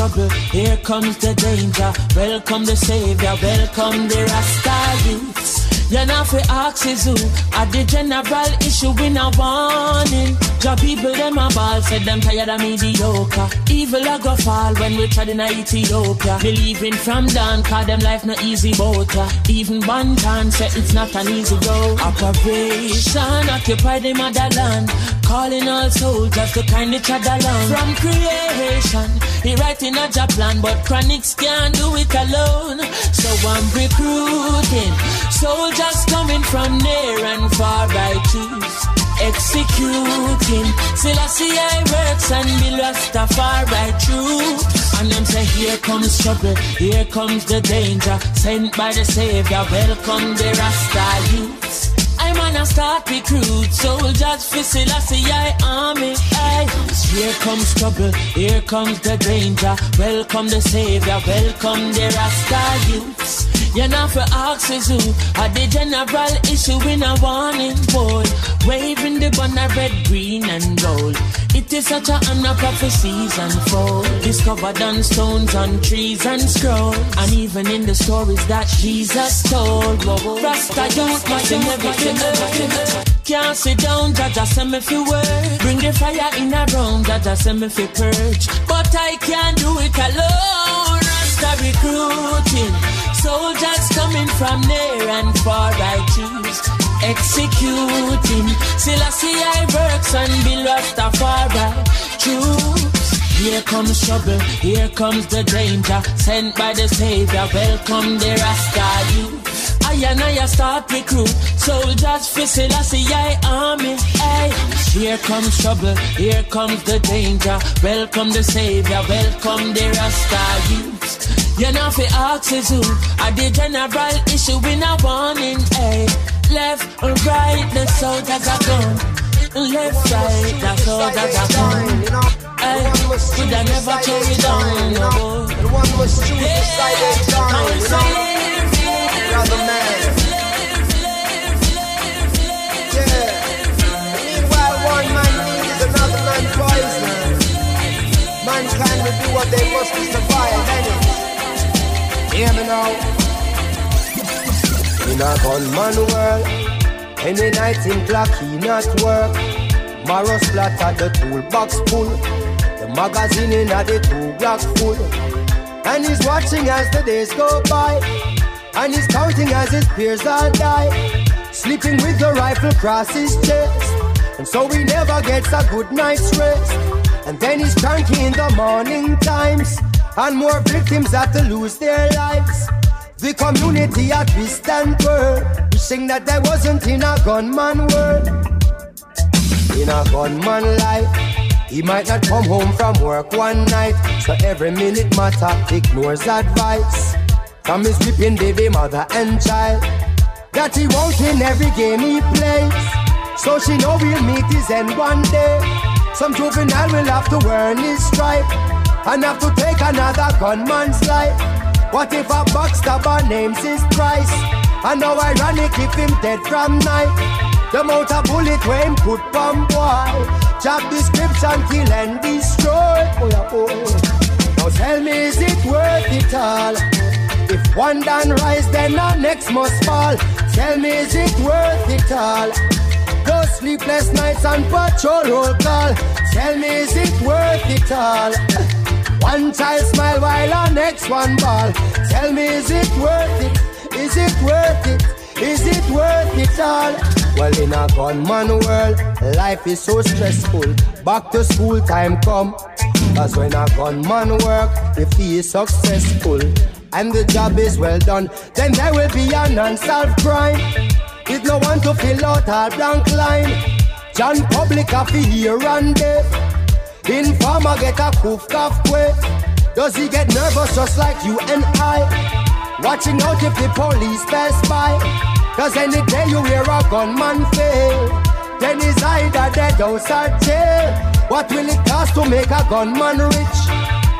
trouble, here comes the danger, welcome the Savior, welcome the Rasta youths. You know fi ask is who. At the general issue in a warning. Job people them a ball Said them tired of mediocre. Evil a go fall when we tried in Ethiopia. Believing from down Cause them life no easy boat. Even one can say it's not an easy go Operation Occupy the motherland. Calling all soldiers to kind each other along. From creation He writing a job plan But Chronixx can't do it alone. So I'm recruiting Soldiers coming from near and far I choose executing. Selassie I works and be Rastafari true. And them say here comes trouble, here comes the danger. Sent by the Savior, welcome the Rasta youths I'm on a start recruit soldiers for Selassie I army aye. Here comes trouble, here comes the danger. Welcome the Savior, welcome the Rasta youths you're not for axes who At the general issue in a warning boy Waving the banner red, green and gold. It is such a honor prophecies unfold Discovered on stones, on trees and scrolls And even in the stories that Jesus told. Rasta youth must everything can't sit down, Jah Jah send me fi work. Bring the fire in a room, Jah Jah send me fi purge But I can't from near and far I choose Executing Selassie I works and be Rastafari Choose Here comes trouble, here comes the danger Sent by the Savior, welcome the Rasta youth I and I start recruit soldiers for Selassie I army. Hey, here comes trouble, here comes the danger. Welcome the Savior, welcome the Rasta youths. You know fi ask is who At the general issue in a warning Hey, left or right the soldiers are gone. Left, right, the soldiers are gone. Eh, hey, could I never carry down no The one must choose the side they join You know, Hear me now. In a gunman world, any night in clock he not work. Marrow splatter the toolbox full, the magazine in a the two block full. And he's watching as the days go by, and he's counting as his peers all die. Sleeping with the rifle across his chest, and so he never gets a good night's rest. And then he's cranky in the morning times and more victims have to lose their lives. The community at twist and twirl, wishing that there wasn't in a gunman world. In a gunman life, he might not come home from work one night, so every minute matter ignores advice from his weeping baby mother and child. That he won't win every game he plays, so she know he'll meet his end one day. Some juvenile will have to earn his stripe and have to take another gunman's life. What if a backstabber names his price? And how ironic if him dead from night. The amount of bullet when him put on boy. Job description kill and destroy. Oh, yeah, oh. Now tell me is it worth it all? If one done rise then the next must fall. Tell me is it worth it all? Those sleepless nights and patrol roll call. Tell me is it worth it all? One child smile while our next one ball. Tell me, is it worth it? Is it worth it? Is it worth it all? Well, in a gunman world, life is so stressful. Back to school time come. Cause when a gunman work, if he is successful and the job is well done, then there will be an unsolved crime. With no one to fill out our blank line. John Public a fi here and there. Informer get a coof cough way. Does he get nervous just like you and I? Watching out if the police pass by. Cause any day you hear a gunman fail, then he's either dead or jail. What will it cost to make a gunman rich?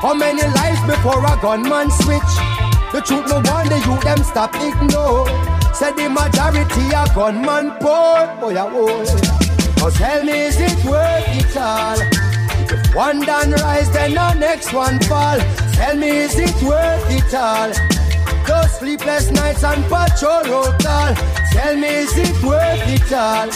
How many lives before a gunman switch? The truth no wonder you them stop ignore. Said the majority a gunman poor. Boy, oh, oh. tell me, is it worth it all? One done rise, then the next one fall. Tell me, is it worth it all? Those sleepless nights and patrol road call. Tell me, is it worth it all?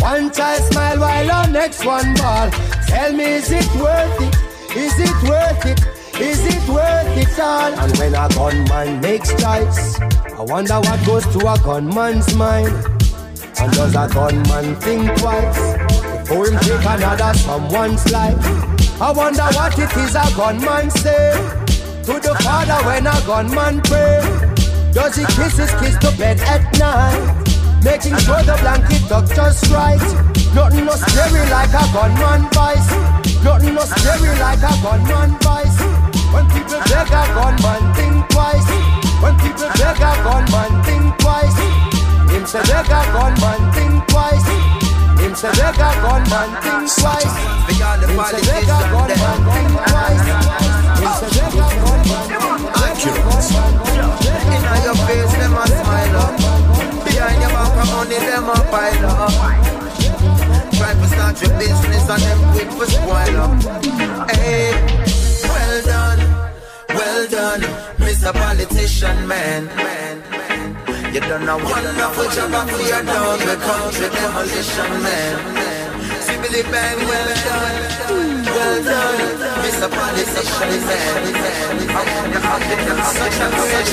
One child smile while the next one ball. Tell me, is it worth it? Is it worth it? Is it worth it all? And when a gunman makes choice, I wonder what goes to a gunman's mind. And does a gunman think twice before him take another someone's life? I wonder what it is a gunman say to the father when a gunman pray. Does he kiss his kids to bed at night? Making sure the blanket tucked just right. Nothing no scary like a gunman vice. Nothing no scary like a gunman vice. When people beg a gunman, think twice. When people beg a gunman, think twice. Him say beg a gunman, think twice. Him say beg a gunman, think twice. Him say beg a gunman, think twice. Him say beg a gunman, think twice. Inna your face, them a smile up. Behind your back of money, them a pile up. Try to start your business and them quick for spoil up. Hey, well done, well done, Mr. Politician Man. man, man. You done a wonderful job after you're done the country demolition man. Sibbly bang, well done, well done, Mr. Politician Man. Such a great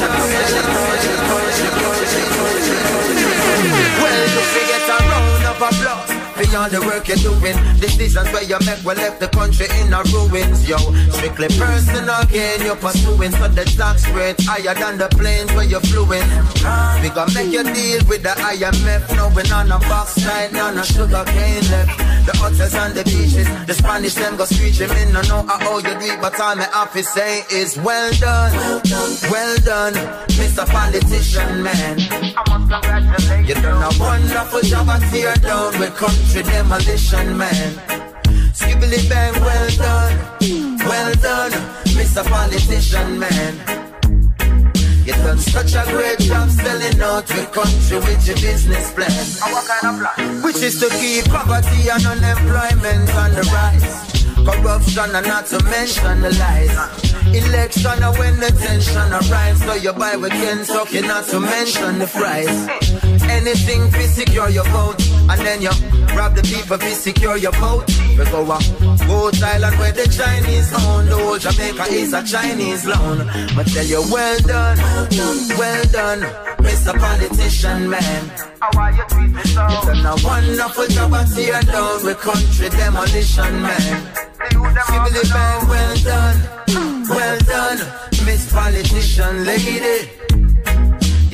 Well, you forget a round of applause for all the work you're doing. Decisions where you make will left the country in a ruins, yo. Strictly personal gain you're pursuing, so the tax rate higher than the planes where you're fluing. We gonna make you deal with the IMF, knowing on a box night, none of sugar cane left. The hotels and the beaches, the Spanish them go screeching. Me no know how you do it, but all my office say is well done, well done, Mr. Politician man. I must congratulate you. You done a wonderful job at tear down with country demolition man. Skibbly bang, well done, well done, Mr. Politician man. You done such a great job selling out your country with your business plan. And what kind of plan? Which is to keep poverty and unemployment on the rise. Corruption and not to mention the lies. Election and when the tension arrives, so you buy with Kentucky, not to mention the fries. Anything to secure your vote, and then you rob the people to secure your vote. We go up, go Thailand where the Chinese own, the whole Jamaica is a Chinese loan. But tell you, well done, well done, Mr. Politician Man. How are you treating so? You done a wonderful job at tear down with country demolition man. Sibley man, well done. Well done, Miss Politician Lady.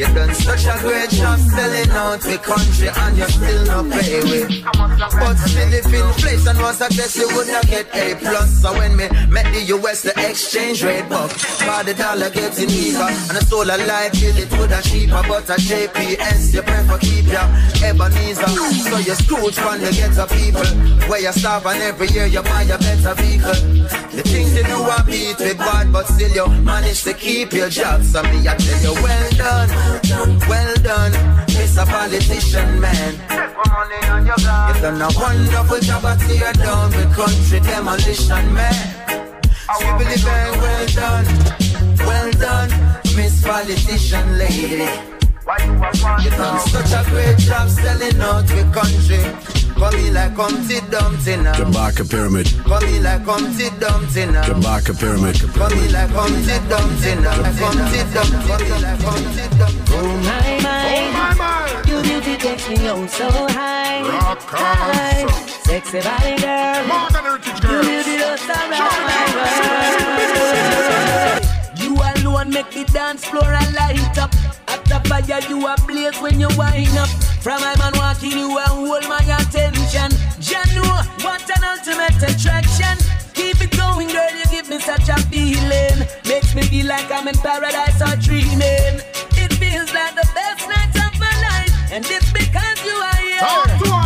You done such a great job selling out the country and you still not pay with. But still if inflation was a test, you would not get A plus. So when me met the US, the exchange rate buck. Cause the dollar getting weaker and the solar light bill it would have cheaper. But a JPS, you prefer keep your Ebenezer. So you Scrooge from the ghetto people. Where you starve and every year you buy a better vehicle. The things you do are beat with bad, but still you manage to keep your job. So me I tell you well done. Well done, Mr. Politician Man. You've done a wonderful job at tear down the country demolition man. Swibbly bang, well done, well done, Miss Politician Lady. You done such a great job selling out the country. Come here like Humpty Dumpty now. Kabaka Pyramid. Come here like Humpty Dumpty now. Kabaka Pyramid. Come here like Humpty Dumpty now. Humpty Dumpty. Come here like Humpty Dumpty. Oh my my, Oh my my. your beauty takes me oh so high. Rock on. Sexy body girl, More than heritage your beauty does surround my world. You alone make the dance floor a light up. The fire you a blaze when you wind up. From my man walking you a hold my attention. Janu, what an ultimate attraction. Keep it going, girl. You give me such a feeling. Makes me feel like I'm in paradise or dreaming. It feels like the best night of my life, and it's because you are here. Talk to.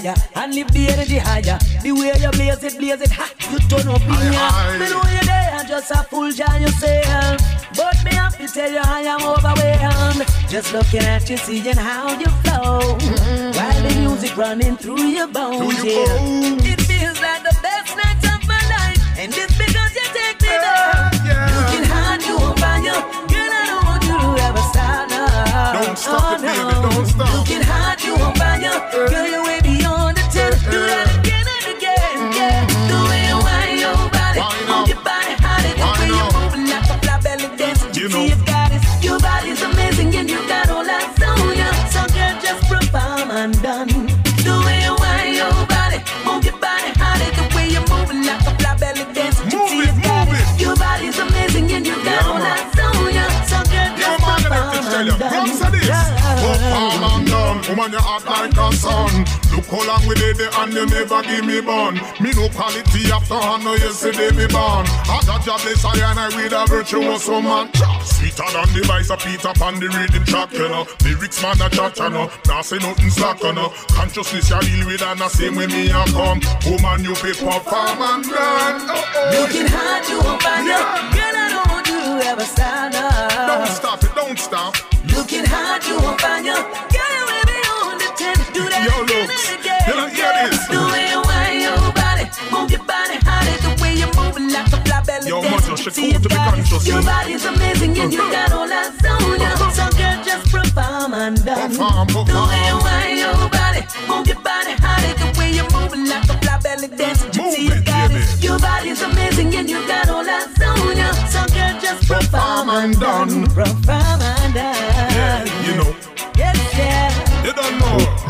Fire and lift the energy higher. The way you blaze it, blaze it, ha, you turn up in aye. Me know you there, just a fool John yourself. But me have to tell you I am overwhelmed. Just looking at you, seeing how you flow. Mm-hmm. While the music running through your bones, Through your yeah. bones. It feels like the best night of my life. And it's because you take me there. Yeah. Looking hard, you on fire. Girl, I don't want you to ever up. Don't stop it, baby, oh, don't stop. Looking hard, you on fire. Girl, you beyond you act like a son. Look how long we did it and you never give me bun. Me no quality after I know yesterday me born. I got jobless, I and I with a virtuous woman. Sweeter than the vice of Peter Pan, the rhythm track, you know. Lyrics man a chat, you know. Now say nothing slack, you know. Consciousness you deal with and the same way me a come. Woman, you pick perform and done. Oh, oh. Looking hard, you on fire. Yeah. Girl, I don't want you to ever stand up. Don't stop it, don't stop. Looking hard, you on fire. Girl, you Do that Yo, again looks. and again. Don't hear this? The way you wind your body, move your body, it. The way you're moving like a fly belly Yo, dance. should See come to be conscious, Your body's amazing and you got all that on ya. So girl, just perform and done. Perform, The way you wind your body, move your body, it. The way you're moving like a fly belly dance. Move See it, got baby. it. Your body's amazing and you got all that on ya. So girl, just perform and done. Perform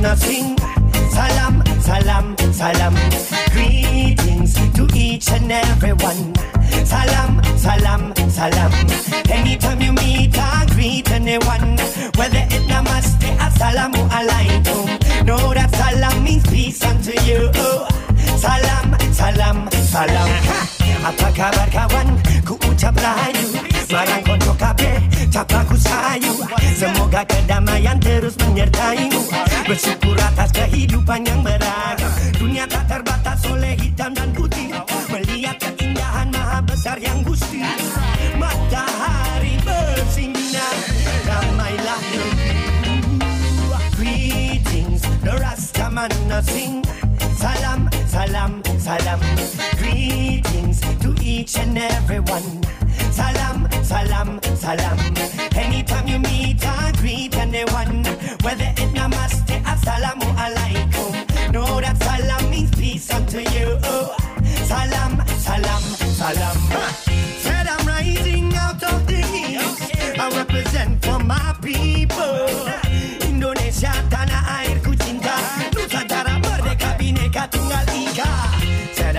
Sing. Salam, salam, salam. Greetings to each and every one. Salam, salam, salam. Anytime you meet I greet anyone, whether it namaste, assalamu alaikum. Know that salam means peace unto you. Salam, salam, salam. Apa kabar kawan? Ku ucap rayu Marang konco kabe Capa ku sayu Semoga kedamaian terus menyertaimu Bersyukur atas kehidupan yang beragam Dunia tak terbatas oleh hitam dan putih Melihat keindahan maha besar yang gusti Matahari bersinar Damailah negeriku Greetings, the Rastaman sing. Salam, salam, salam. Greetings to each and every one. Salam, salam, salam. Anytime you meet or greet anyone, whether it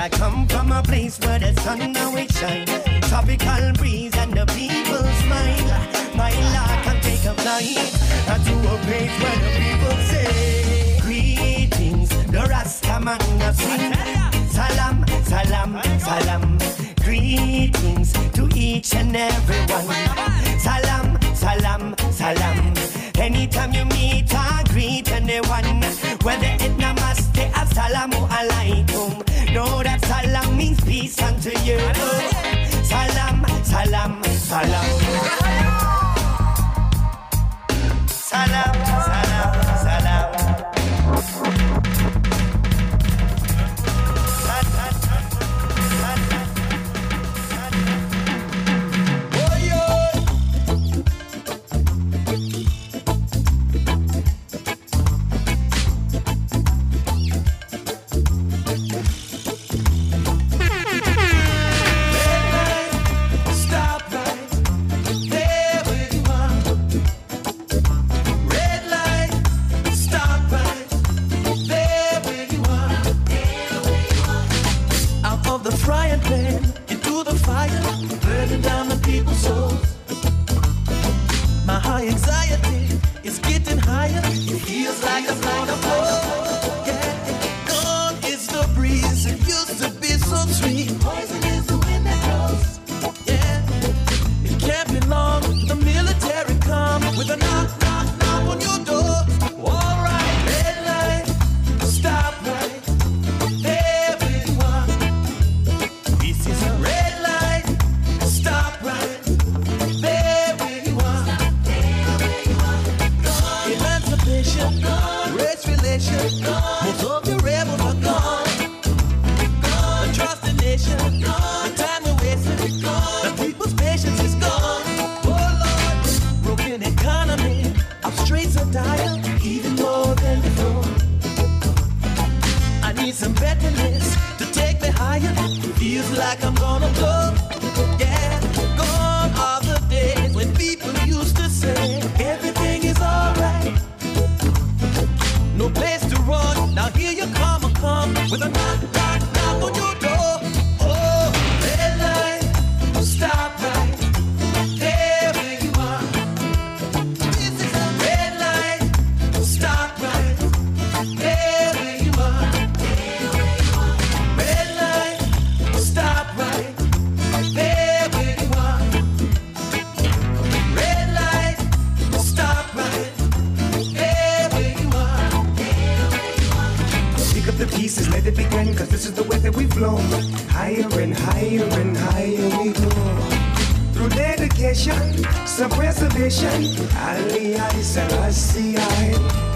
come from a place where the sun now it shine. Tropical breeze and the people smile. My Lord can take a flight to a place where the people say greetings. The Rasta man sing salam, salam, salam. Greetings to each and every one. pieces, let it begin, cause this is the way that we flow. Higher and higher and higher we go. Through dedication, self-preservation, Ali Ali Sarasi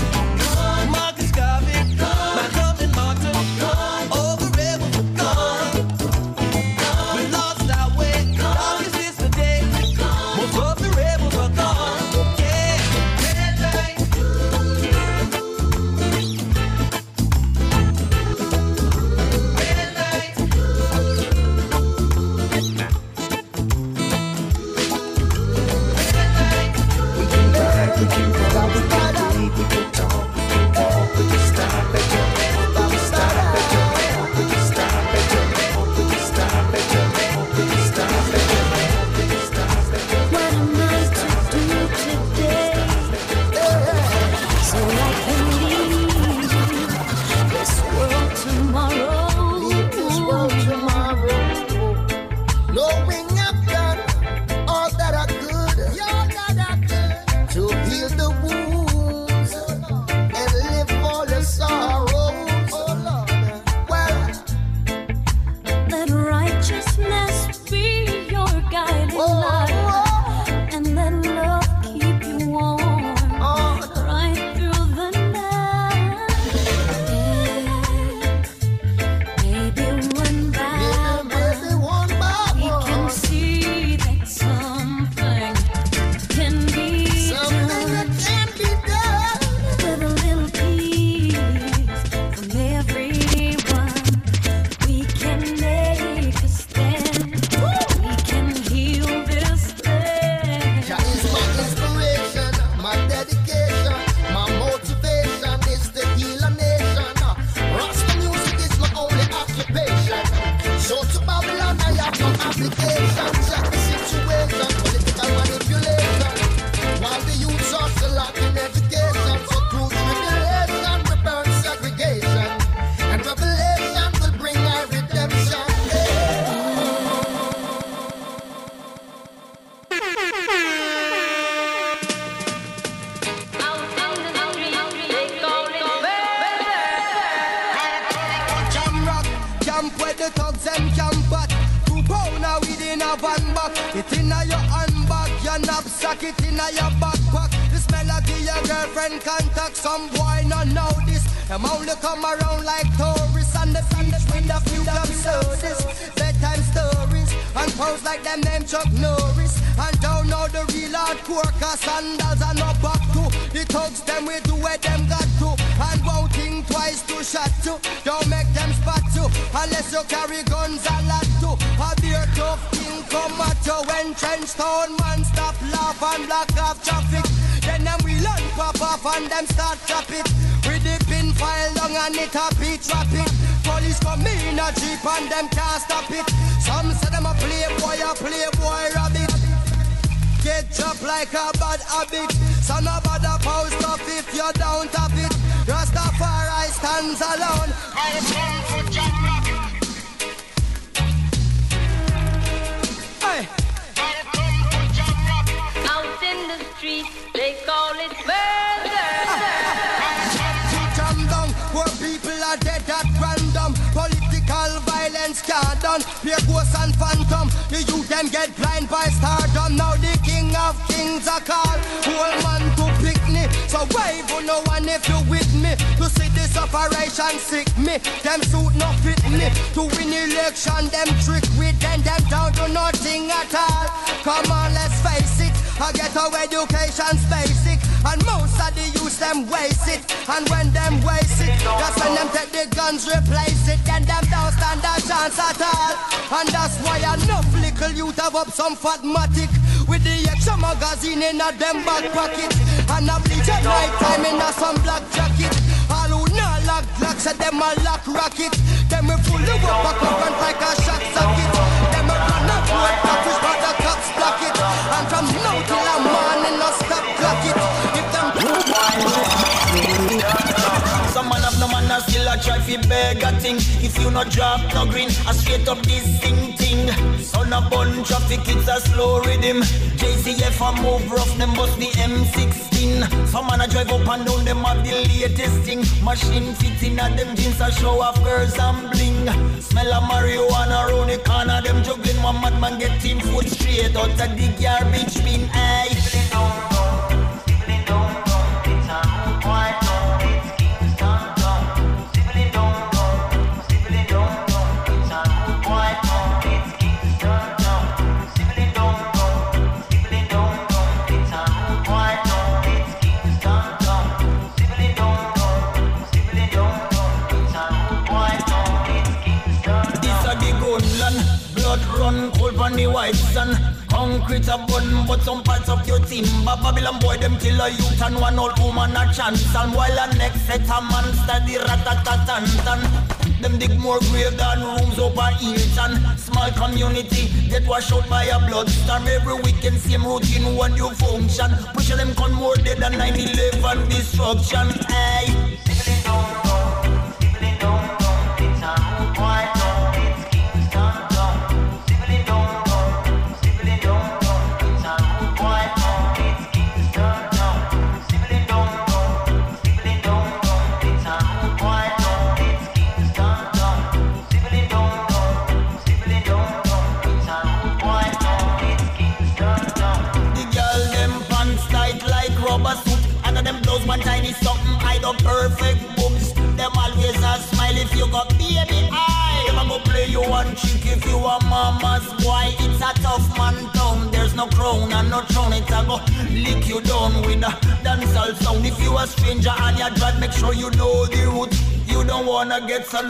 some them only come around like tourists on the beach with a few club sodas, bedtime stories, and pounds like them named Chuck Norris. And don't know the real hardcore, cause sandals are no back to. The thugs them we do where them got to. And won't think twice to shot you. Don't make them spot you, unless you carry guns a lot too. A beer tough thing come at you when trench town man stop laugh and block off traffic. Then them we learn pop off and them start traffic. With the File long and it a beat drop it. Police come in a jeep and them can't stop it. Some say them a playboy, a playboy rabbit. Get chopped like a bad habit. Son of a pound stuff if You're down to it. Rastafari stands alone. I stand for John Rocket. Hey. Out in the streets, they call it murder. Zeus and Phantom. The youth them get blind by stardom. Now the king of kings are called. Whole man to picnic. So why you no one if you will? Fatmatic with and them don't do nothing at all. Come on let's face it, our get our education basic and most of the use them waste it. And when them waste it, that's when them take the guns replace it and them don't stand a chance at all. And that's why I no flickle you dab up some fatmatic with the extra magazine in a them back pocket. And a bleach at night time in a some black jacket. All who not lock lock said them a lock rocket. Them we pull the up a front like a shock socket. Them a run up road coffee but the cops block it. And from now till the morning no a a try fi beg a thing. If you not drop no green, I straight up this thing thing. Son a bun traffic, it's a slow rhythm. JCF a move rough, them bust the M16. Some man a drive up and down, them have the latest thing. Machine fitting at them jeans a show off girls and bling. Smell of marijuana round the corner, them juggling. One madman get team foot straight out of the garbage bin. Aye. Chance. And while a next set a man study ratatatan. Them dig more grave than rooms over Hilton. Small community get washed out by a bloodstorm. Every weekend same routine, one new function. Push them con more dead than 9-11 destruction. Hey.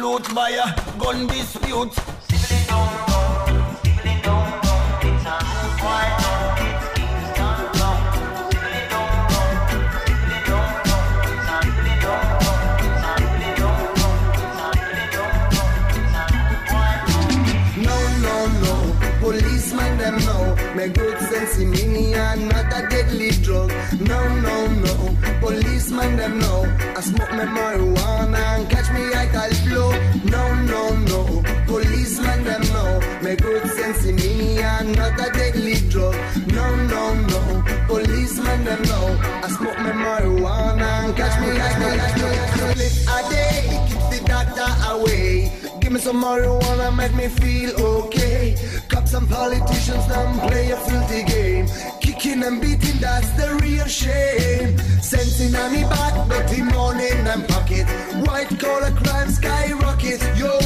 Wanna get salute by a gun dispute. Some marijuana, make me feel okay. Cops and politicians don't play a filthy game. Kicking and beating, that's the real shame. Sensing on me back, money in them pocket. White collar crime skyrocket, yo.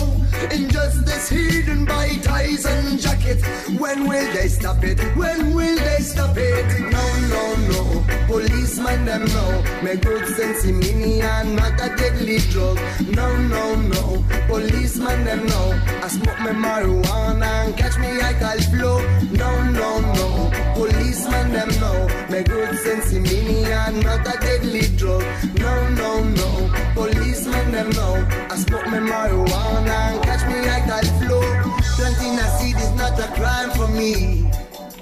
Injustice hidden by ties and jackets. When will they stop it? When will they stop it? No, no, no. Policeman them know. Me good sense in me and not a deadly drug. No, no, no. Policeman them know. I smoke my marijuana and catch me I call flow. No, no, no. Policeman them know. Me good sense in me and not a deadly drug. No, no, no. Policeman them know. I smoke my marijuana and catch me I call flow. Planting a seed is not a crime for me.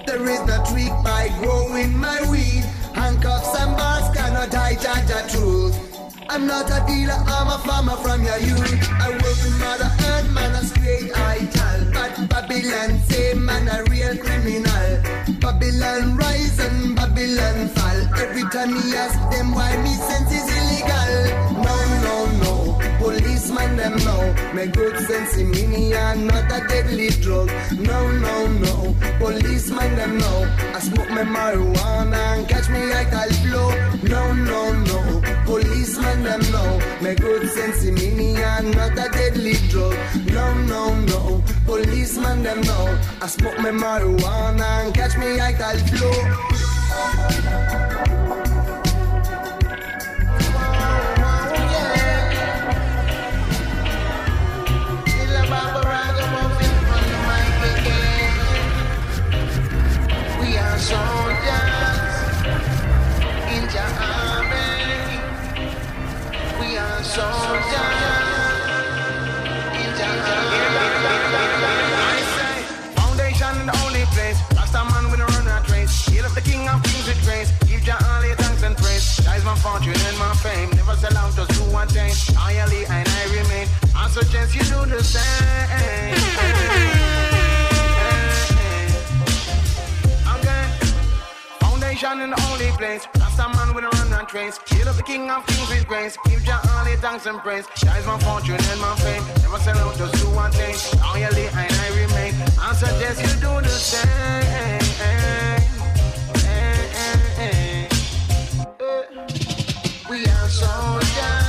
There is no trick by growing my weed. Handcuffs and bars cannot hide the truth. I'm not a dealer, I'm a farmer from your youth. I work with mother earth, man, a straight idol. But Babylon say man a real criminal. Babylon rise and Babylon fall. Every time me ask them why me sense is illegal. No. Policeman them know. Me good sense in me and not a deadly drug. No, no, no. Policeman them know. I smoke my marijuana and catch me like I flow. No, no, no. Policeman them know. Me good sense in me and not a deadly drug. No, no, no. Policeman them know. I smoke my marijuana and catch me like I call my fortune and my fame. Never sell out just to attain. Loyally and I remain. I suggest you do the same. Foundation in the only place. Rasta man with a run and trace. Hail of the king of kings with grace. Give your thanks and praise. That is my fortune and my fame. Never sell out just to attain. Loyally and I remain. I suggest you do the same. We are soldiers in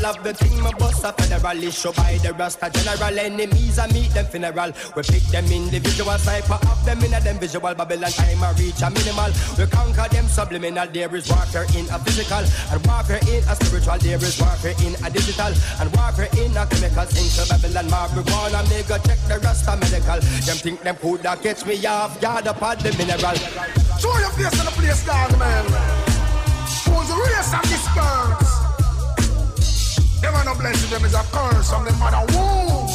but of the team of us a federal issue by the Rasta general enemies and meet them funeral. We pick them individual sniper up them in a them visual Babylon time I reach a minimal. We conquer them subliminal. There is warfare in a physical and warfare in a spiritual. There is warfare in a digital and warfare in a chemical. Think to Babylon marijuana. Go check the Rasta medical. Them think them could that catch me off guard upon the mineral. Show your face in the place, dog, man. Who's the race disperse? Them are no blessing, them is a curse from the mother womb.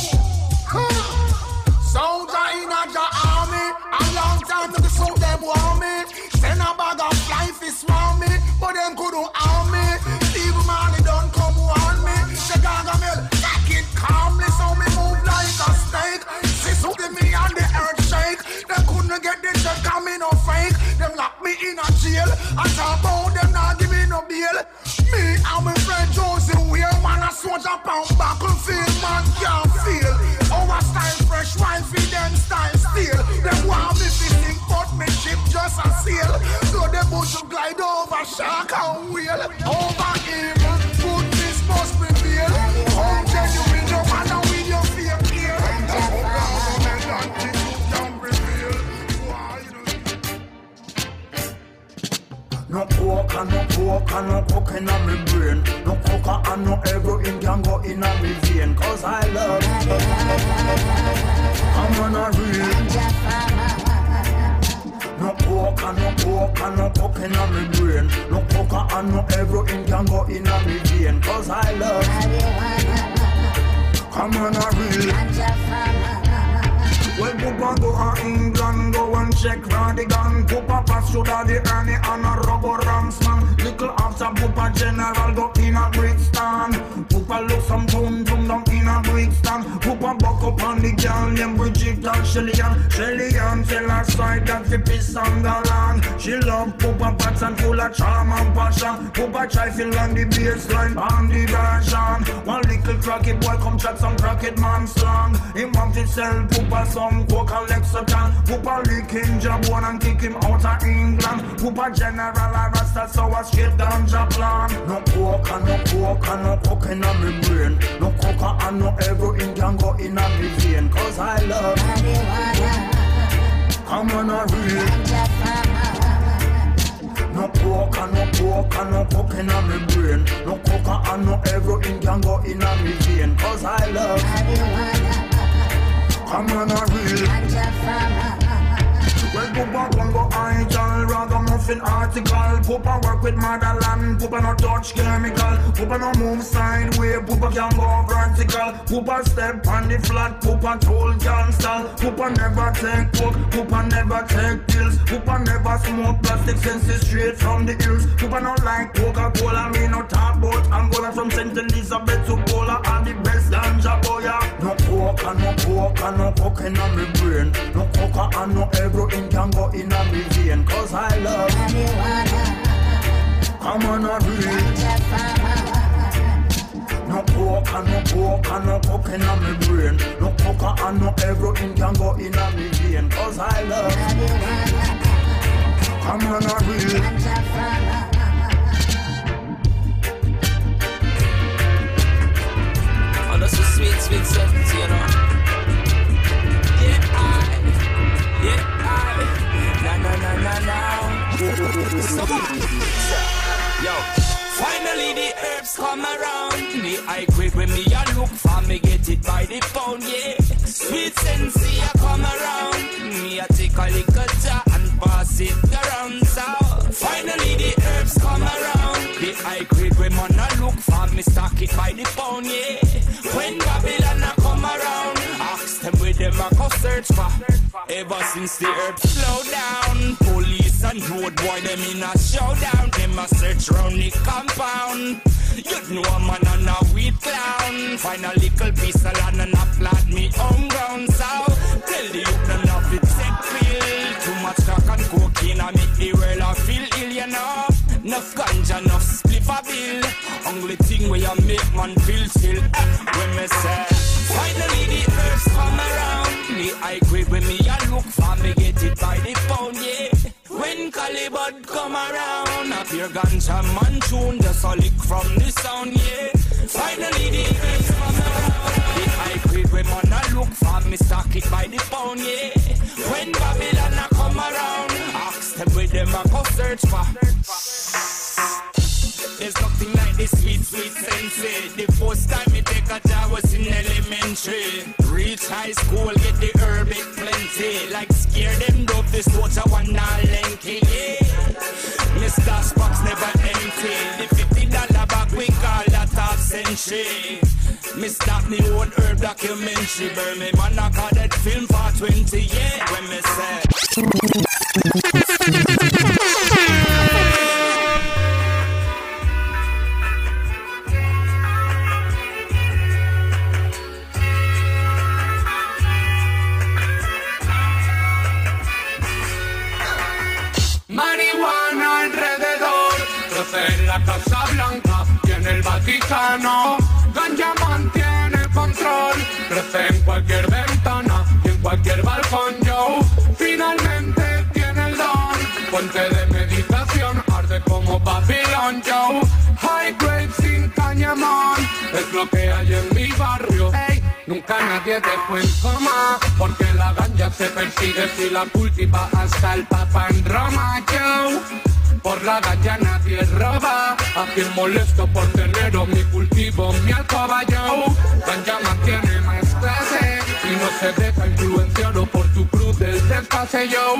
Soldier in a the army, a long time to the south them want me. Send a bag of life is swarm me, but them couldn't harm me. Steve Marley don't come warn me. The Gargamel, take it calmly, so me move like a snake. Sis who give me and the earth shake. Them couldn't get the check, come me no fake. Them lock me in a jail. I talk about them not give me no bail. Me and my friend a soldier pound battlefield, man can't feel. Our style fresh wine feed them style steel. Them want me fishing, but me ship just a sail. So them boats should glide over shark and whale. Over evil, goodness must prevail. How genuine. No coke and no coke and no coke in me brain. No coke and no heroin can go in me vein. Cause I love I'm on a real. No coke and no coke and no coke in me brain. No coke and no heroin can go in me vein. Cause I love I'm on a real. Well, Poopa go to England, go check for the pass through the Ernie and a rubber rams man. Little after Poopa general go in a Brixton. Poopa look some boom boom down in a Brixton. Poopa buck up on the girl named Bridget and Shelly Ann. Shelly tell her side that the piss on the land. She love Poopa pats and full of charm and passion. Poopa try feel on the baseline on the version. One little cracky boy come chat some cracked man slang. Him want to sell Poopa some coke and Lexington. Poopa licking Jabon and kick him out of England. Poopa general a rasta so I straight down Japan. No and no and no coke in me brain. No coke and no heroin can go in me vein. Cause I love I'm on a real. No coke and no coke and no coke in me brain. No coke and no heroin can go in me vein. Cause I love I'm on a real. Well, Poopa Congo Idol, ragamuffin article. Poopa work with motherland. Poopa no touch chemical. Poopa no move sideways. Poopa can go vertical. Poopa step on the flat. Tool can stall. Poopa never take coke. Poopa never take pills. Poopa never smoke plastic senses straight from the hills. Poopa no like Coca-Cola. Me no talk about Angola from St. Elizabeth to Cola. All the best ganja oh boy. No coke and no and no coke in me brain. No coca and no heroin can go in me vein. Cause I love I'm on a real. No coke and no coke and no coke in me brain. No coca and no heroin can go in me vein. Cause I love I'm on a real. Oh, that's a sweet, sweet sense, you know. Yeah, I, yeah, I, na na na na na. Yo, finally the herbs come around. The high grade when me a look for me get it by the pound, yeah. Sweet sensei a come around. Me a take a little jar and pass it around. So finally the herbs come around. The high grade when man a look for me stock it by the pound, yeah. When Babylon them a go search for. Ever since the herbs slow down, police and road boy them in a showdown. Them a search round the compound. You know a man and a weed clown. Find a little piece of land and a plant me home ground. So tell the youth them not fit take pill. Too much crack and cocaine I make the world a feel ill, you know. Enough ganja, enough spliff a bill. Only thing where you make man feel. Eh, when me say, finally the herbs come around. The high grade when me a look for me get it by the pound, yeah. When Calibud come around, a pure ganja man tune, just a lick from the sound, yeah. Finally the herbs come around. The high grade when man a look for me stock it by the pound, yeah. When Babylon a come around, ask them where them a go search for. There's nothing like this sweet, sweet sensei. Eh? The first time me take a job was in elementary. Reach high school, get the herb it plenty. Like scare them dope, this water one now lanky, yeah. Mr. Spock's never empty. The fifty dollar bag we call that half century. Me stop me own herb documentary. Burn me man, I call that film for 20, yeah. When me say. en la Casa Blanca y en el Vaticano. Ganja mantiene control, crece en cualquier ventana y en cualquier balcón. Yo finalmente tiene el don, puente de meditación, arde como Babylon. Yo high grade sin cañamón, es lo que hay en mi barrio. Hey. Nunca nadie dejó en coma, porque la ganja se persigue si la cultiva hasta el papa en Roma. Yo por la ganja nadie roba, a quien molesto por tener mi cultivo, mi alcoba, yo. Ganja mantiene más clase y no se deja influenciar por tu cruz desfase, yo.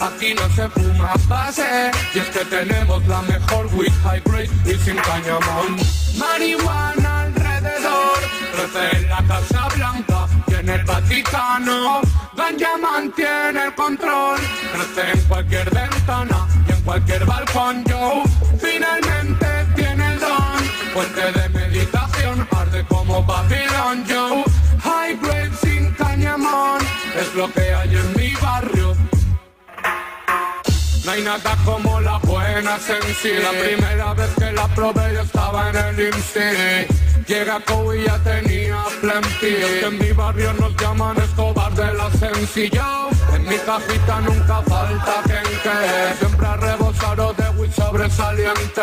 Aquí no se fuma base, y es que tenemos la mejor weed high grade y sin cañamón. Marihuana alrededor, crece en la Casa Blanca y en el Vaticano. Ganja mantiene el control, crece en cualquier ventana cualquier balcón, yo. Finalmente tiene el don, fuente de meditación, arde como Babylon, yo. High grade sin cañamón, es lo que hay en mi barrio. No hay nada como la buena sencilla. La primera vez que la probé yo estaba en el IMSI. Llega Kobe y ya tenía plenty. En mi barrio nos llaman Escobar de la sencilla. En mi cajita nunca falta que siempre rebosado de whisky sobresaliente.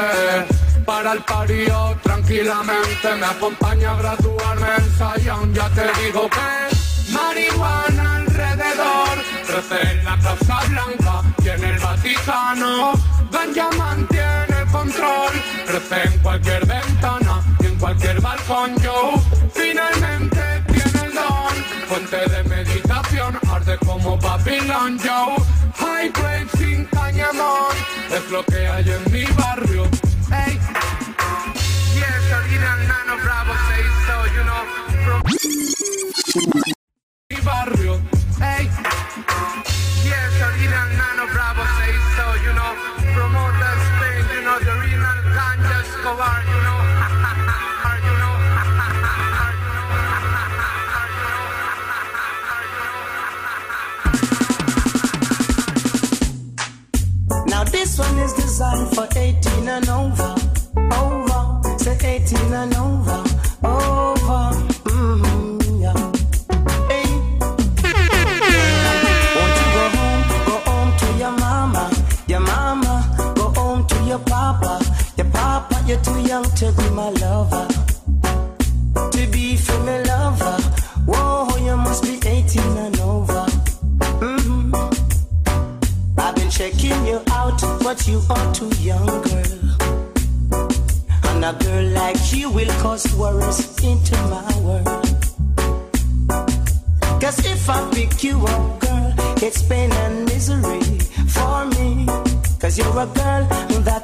Para el parío tranquilamente me acompaña a graduarme en Zion. Ya te digo que marihuana alrededor crece en la Casa Blanca y en el Vaticano. Ganja mantiene el control, crece en cualquier ventana cualquier balcón. Yo finalmente tiene el don, fuente de meditación, arde como Babylon. Yo high grade sin cañamón, es lo que hay en mi barrio. Hey. Yes, Nano Bravo say so, you know, from mi barrio. Hey. This one is designed for 18 and over. Over. Say 18 and over. But you are too young, girl. And a girl like you will cause worries into my world. Cause if I pick you up, girl, it's pain and misery for me. Cause you're a girl that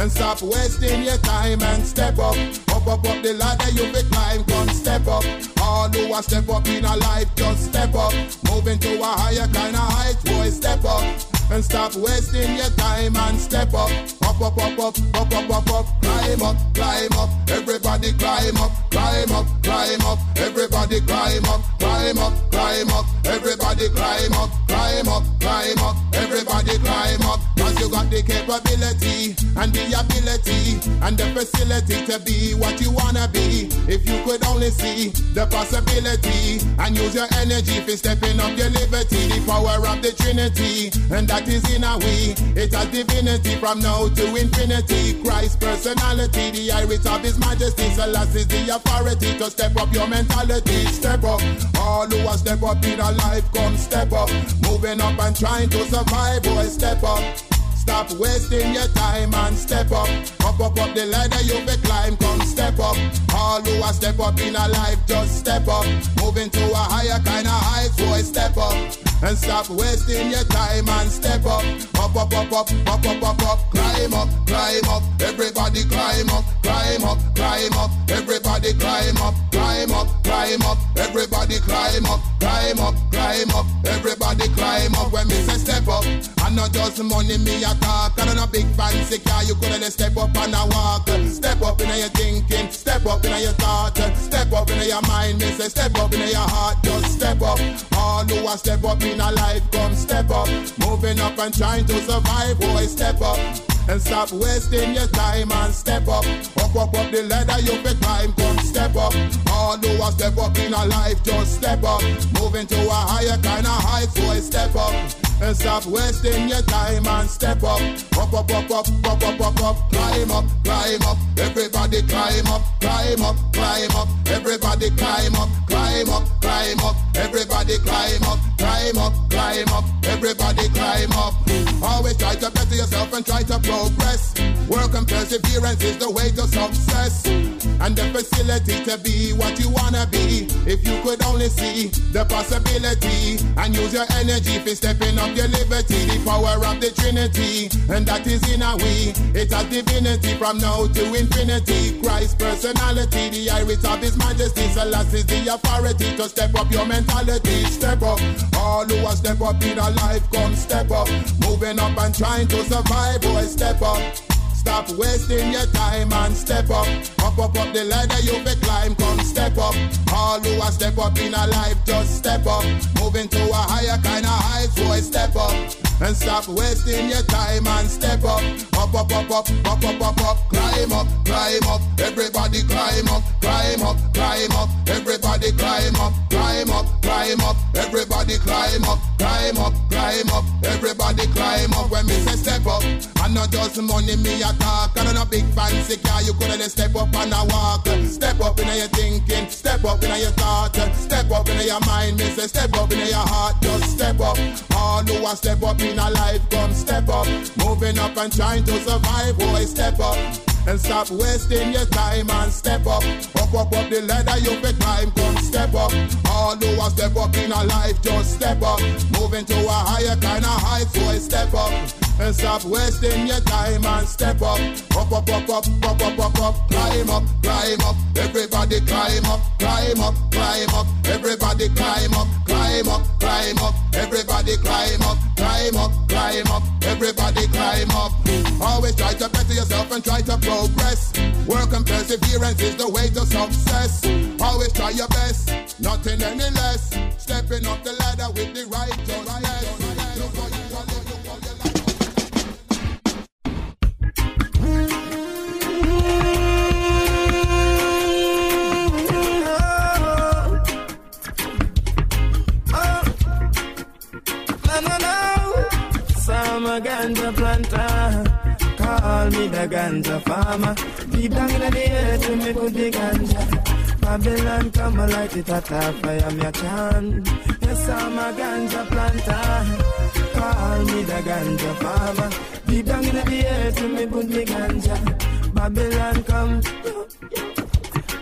And stop wasting your time and step up. Up, up, up the ladder you be climb, come step up. All who are step up in a life, just step up. Moving to a higher kind of height, boy, step up. And stop wasting your time and step up. Up, up, up, up, up, up, up, up. Climb up, climb up. Everybody climb up, climb up, climb up. Everybody climb up, climb up, climb up. Everybody climb up, climb up, climb up. Everybody climb up. Cause you got the capability and the ability and the facility to be what you wanna be. If you could only see the possibility and use your energy for stepping up your liberty, the power of the Trinity, and that is in a we. It has divinity from now to infinity. Christ's personality, the iris of His Majesty, is the authority to step up your mentality. Step up, all who are step up in a life, come step up. Moving up and trying to survive, boy, step up. Stop wasting your time and step up. Up, up, up the ladder you be climb, come step up. All who are step up in a life, just step up. Moving to a higher kind of heights, boy, step up. And stop wasting your time and step up. Up, up, up, up, up, up, up, up. Climb up, climb up. Everybody climb up, climb up, climb up. Everybody climb up, climb up, climb up. Everybody climb up, climb up, climb up. Everybody climb up. When me say step up, and not just money me a talk. And on a big fancy car, you coulda step up and a walk. Step up in your thinking, step up in your thought, step up in your mind. Me say step up in your heart, just step up. All who are step up in a life, come step up. Moving up and trying to survive, boy, step up. And stop wasting your time and step up. Up, up, up the ladder you be climb, come step up. All who are step up in a life, just step up. Moving to a higher kind of height, boy, step up. And stop wasting your time and step up. Up, up, up, up, up, up, up, up. Climb up, climb up. Everybody climb up, climb up, climb up. Everybody climb up, climb up, climb up. Everybody climb up, climb up, climb up. Everybody climb up. Always try to better yourself and try to progress. Work and perseverance is the way to success. And the facility to be what you wanna be. If you could only see the possibility and use your energy for stepping up your liberty, the power of the Trinity, and that is in a we. It has divinity from now to infinity. Christ's personality, the iris of His Majesty, is the authority to step up your mentality. Step up, all who are step up in a life, come step up. Moving up and trying to survive, boy, step up. Stop wasting your time and step up. Up, up, up the ladder you be climb, come step up. All who are step up in a life, just step up. Moving to a higher kind of heights, boy, step up. And stop wasting your time and step up. Up, up, up, up, up, up, up, up. Climb up, climb up. Everybody climb up, climb up, climb up. Everybody climb up, climb up, climb up. Everybody climb up, climb up, climb up. Everybody climb up. When me say step up, and not just money me a talk. And on a big fancy car, you coulda just step up and a walk. Step up in your thinking, step up in your thought, step up in your mind. Me say step up in your heart, just step up. All who are step up in a life, come step up. Moving up and trying to survive, boy, step up. And stop wasting your time and step up. Up, up, up the ladder you be climb, come step up. All who are step up in a life, just step up. Moving to a higher kind of height, boy, step up. And stop wasting your time and step up. Up, up, up, up, up, up, up, up. Climb up, climb up. Everybody climb up, climb up, climb up. Everybody climb up, climb up, climb up. Everybody climb up, climb up, climb up. Everybody climb up. Always try to better yourself and try to progress. Work and perseverance is the way to success. Always try your best, nothing any less. Stepping up the ladder with the righteousness. Look Summer ganja planter. Call me the ganja farmer. Deep down in the earth, when me put the ganja. Babylon come and light it at a fire, me a chant. Yes, I'm a ganja planter. Call me the ganja farmer. Deep down in the earth, when me put the ganja. Babylon come.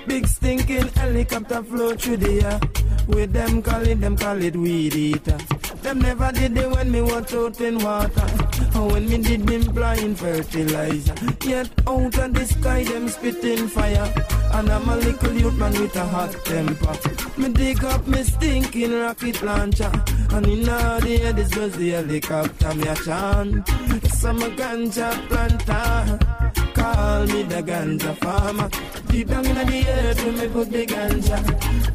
Big stinking helicopter flow through the air. With them call it, them call it weed eater. Them never did it when me was out in water. Or when me did them blind fertilizer. Yet out of the sky, them spitting fire. And I'm a little youth man with a hot temper. Me dig up me stinking rocket launcher. And in all the air, this was the helicopter, me a chant. A ganja planter. Call me the ganja farmer. Deep down in the earth, when me put the ganja.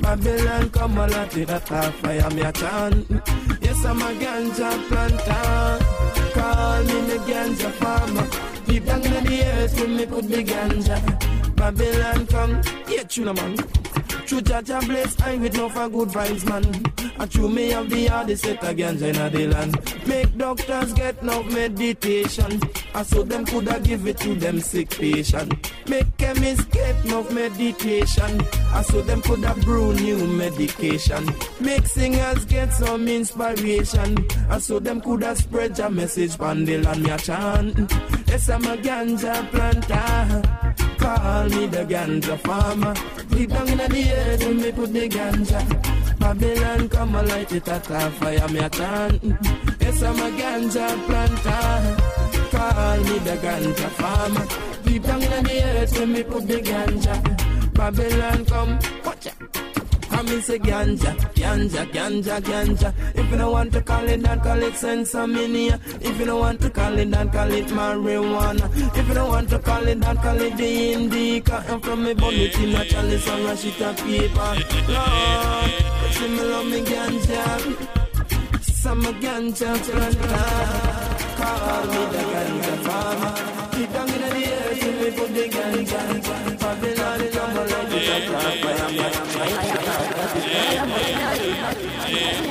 Babylon come a lot a top fire, me a chant. Yes, I'm a ganja planter. Call me the ganja farmer. Deep down in the earth, when me put the ganja. Babylon come, yeah, tuna man. True Jah Jah bless I with no for good vibes, man. And true me have the hardest set ganja in the land. Make doctors get no meditation. I so them coulda give it to them sick patient. Make chemists get no meditation. I so them coulda brew new medication. Make singers get some inspiration. I so them coulda spread your message on the land me a chant. Yes, I'm a ganja planter. Call me the ganja farmer. Deep down in the earth, when me put the ganja. Babylon come and light it at a fire, me a chant. Yes, I'm a ganja planter. Call me the ganja farmer. Deep down in the earth, when me put the ganja. Babylon come, watch out. I mean say ganja, ganja, ganja, ganja. If you don't want to call it that, call it sinsemilla. If you don't want to call it that, call it marijuana. If you don't want to call it that, call it the indica. And from me bun it in a chalice and a sheet of paper. Lord, see me love me ganja. Some ganja planta. Call me the ganja farmer. Deep down in the earth, till me put the ganja. Babylon on my life, it's a crap. I am, I am, I am.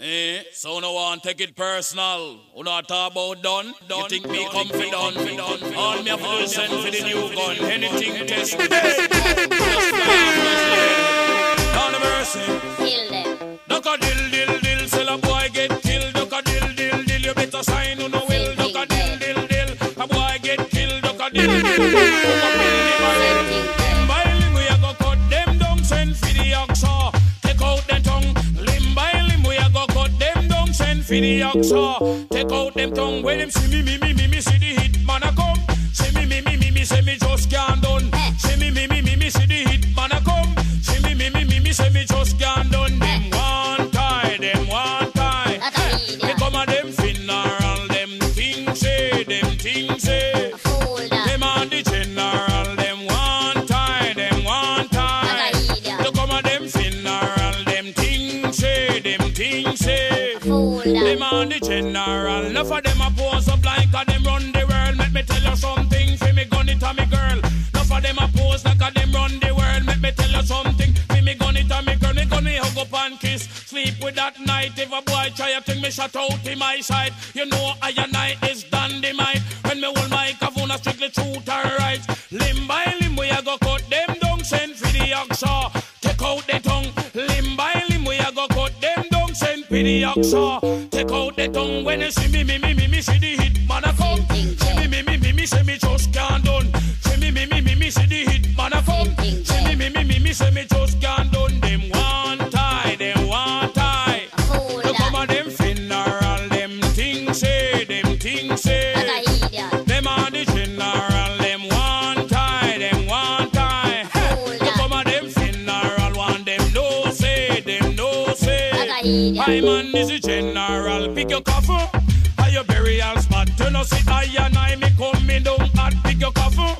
Eh, so no one take it personal. Who not talk about done? done you think me come for done? done. All me have to do is send for the new gun. Anything test. Down the mercy. Kill them. Duck a dill dill dill. Sell a boy get killed. Duck a dill dill dill. You better sign who no will. Duck a dill dill dill. A boy get killed. Duck a dill dill dill. Duck a dill for the oxa. Take out them tongue. When them see me me me me me see the hit man a come. See me me me me me say me just can't done. See me me me me me see the hit man a come. See me me me me me say me just can't done. Night. If a boy try a thing, me shut out in my side. You know I and I is dynamite. When me hold my kavuna strictly truth or right. Limb by limb we a go cut them down, send for the oxa. Take out the tongue, limb by limb we a go cut them down, send for the oxa. Take out the tongue when you see me, me, me, me, me, see the hit man a come. See me, me, me, me, me, say me just can't done. See me, me, me, me, me, see the hit man a come. See me, me, me, me, me, say me just can't done. My man is a general. Pick your coffin. Are your burial spot? You know, see, I and I me coming down and pick your coffin.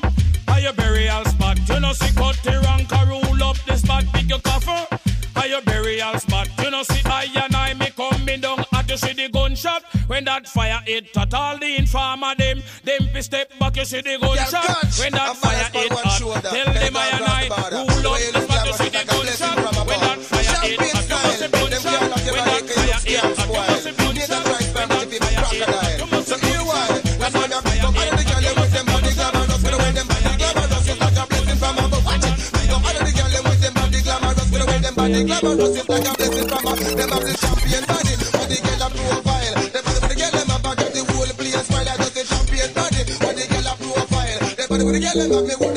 Are your burial spot? You know, see, cut the rank rule up the spot. Pick your coffin. Are your burial spot? You know, see, I and I me coming down you see the gunshot when that fire hit at all the informer them them be step back you see the gunshot when that fire hit tell them I and I who on the club and just like a blessing from her. Them have the champion body, but the girl a profile. Them body with the girl them a back up the whole place. Smile, I just the champion body, but the girl a profile. Them body with the girl them have me.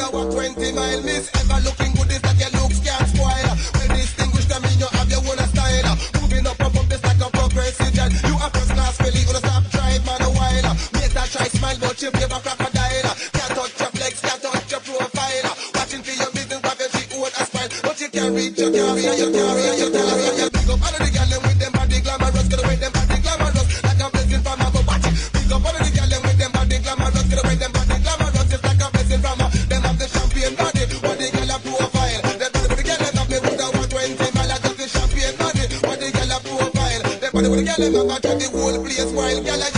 Well, the girl them a the whole place while girl a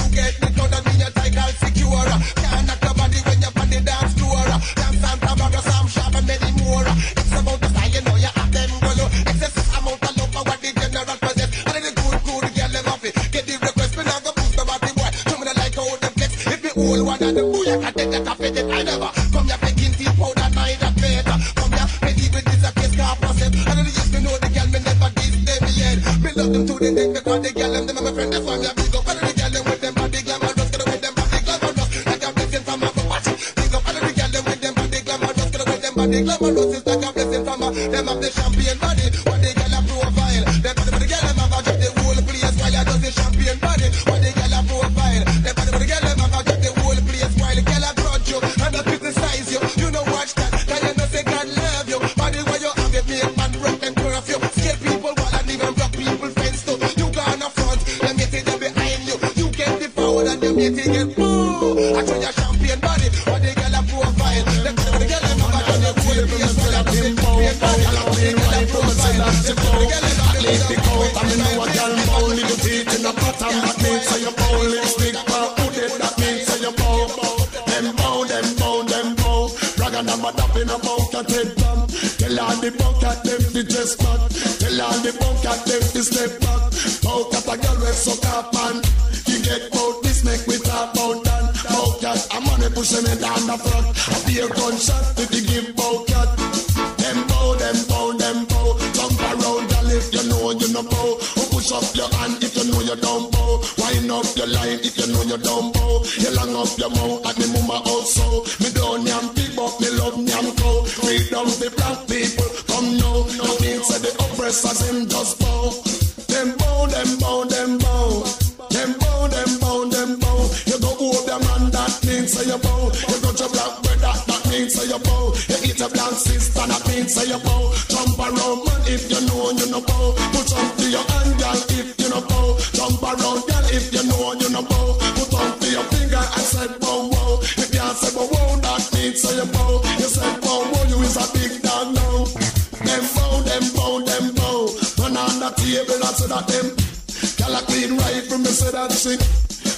From me say that shit.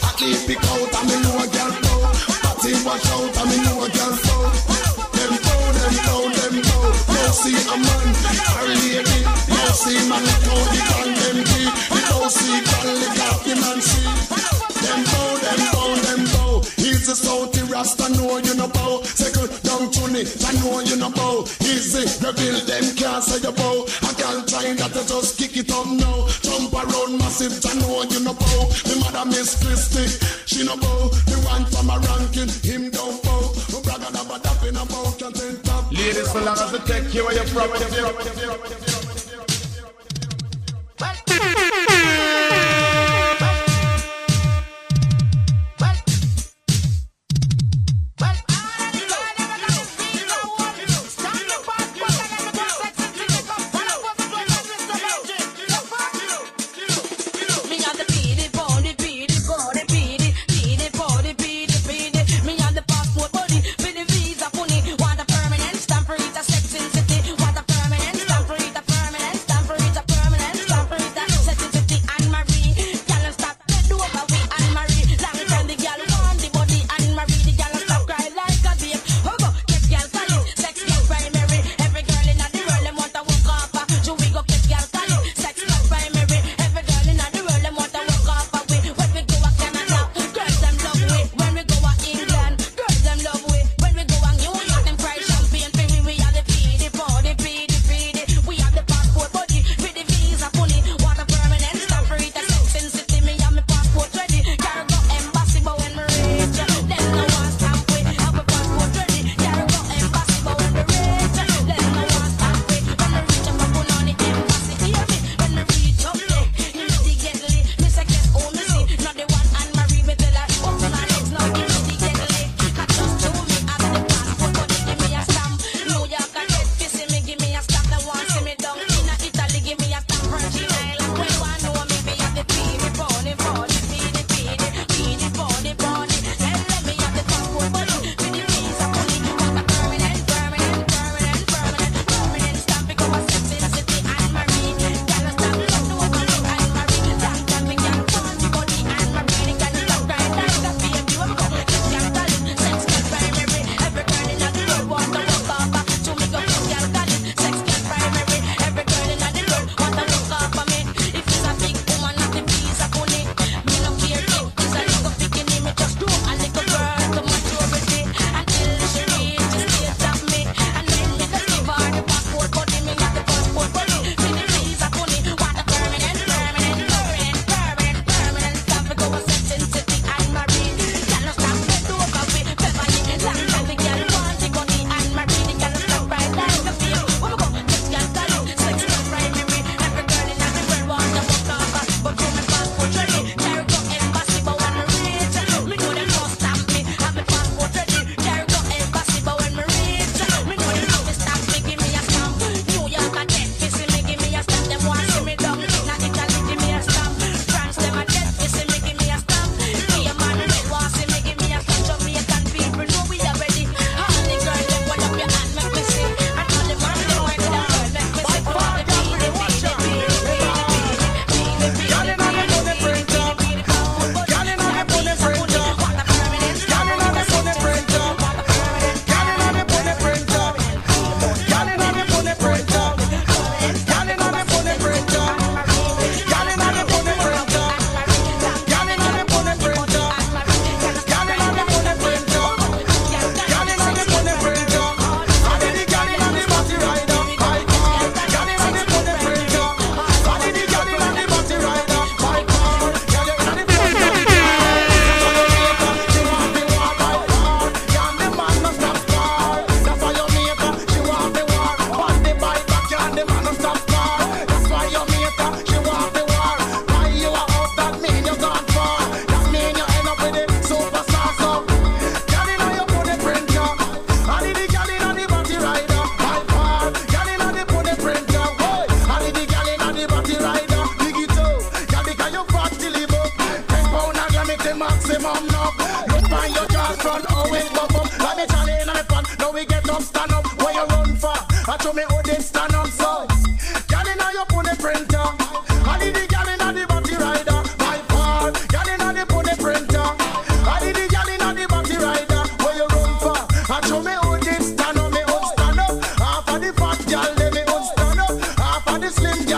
I keep it out and me know a can't. Party watch out and me know a can't go. Them go, them go, them go. No see a man, carry lady. No see man, no the can them be. The no see can't lick up the man see. Them go, them go, them go. He's a salty rasta, know you know bow. Second down tunny, I know you know bow. Easy, reveal them can't say you bow. I can't try that, I just kick it up now. Jump around I know you no bow. Me mother Miss Christie, she no bow. The one from a ranking, him don't bow. Who brag about that in a bow, can't think top. Ladies, so long as they take care of your problem. On this slim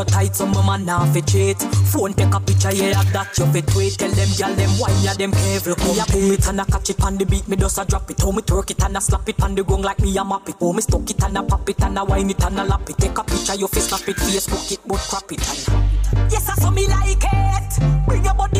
so tight, some man now fi cheat. Phone take a picture, yeah, of that you fit wait Tell them, y'all them why ya them careful. Me a pull it and I catch it on the beat, me just a drop it. How me twerk it and I slap it on the gong like me a map it. Oh me stuck it and I pop it and I wine it and I lap it. Take a picture, you fi snap it, Facebook it, but crap it. And... Yes, I saw me like it. Bring your body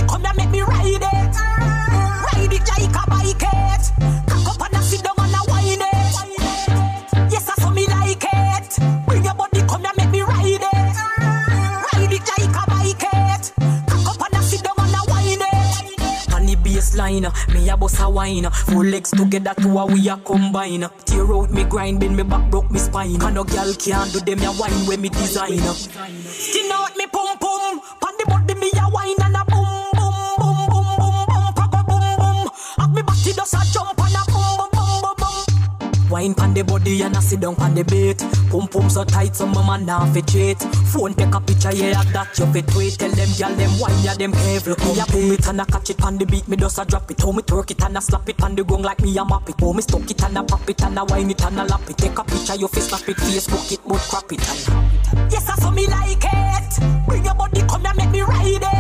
a boss a wine. Four legs together, two a we a combine. Tear out me grind, bend me back, broke me spine. And no girl can do them a wine when me design. Skin out me pum pum, pan the body me a wine and a boom boom boom boom boom boom, pack a boom boom. At me body does a jump and a boom boom boom boom boom. Wine pan the body and a sit down pan the beat. Pum pum so tight, some man now fi cheat. Phone take a picture, yeah, that you fit wait Tell them, y'all them why ya them careful. Me a pull it and I catch it on the beat. Me just a drop it. How me twerk it and I slap it on the gong like me a map it. Oh me stuck it and I pop it and I wine it and I lap it. Take a picture, you fi snap it, Facebook it, but crap it. And... Yes, I saw me like it. Bring your body, come and make me ride it.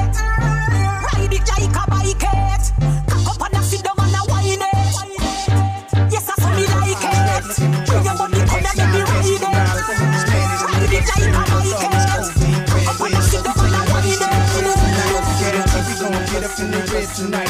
tonight.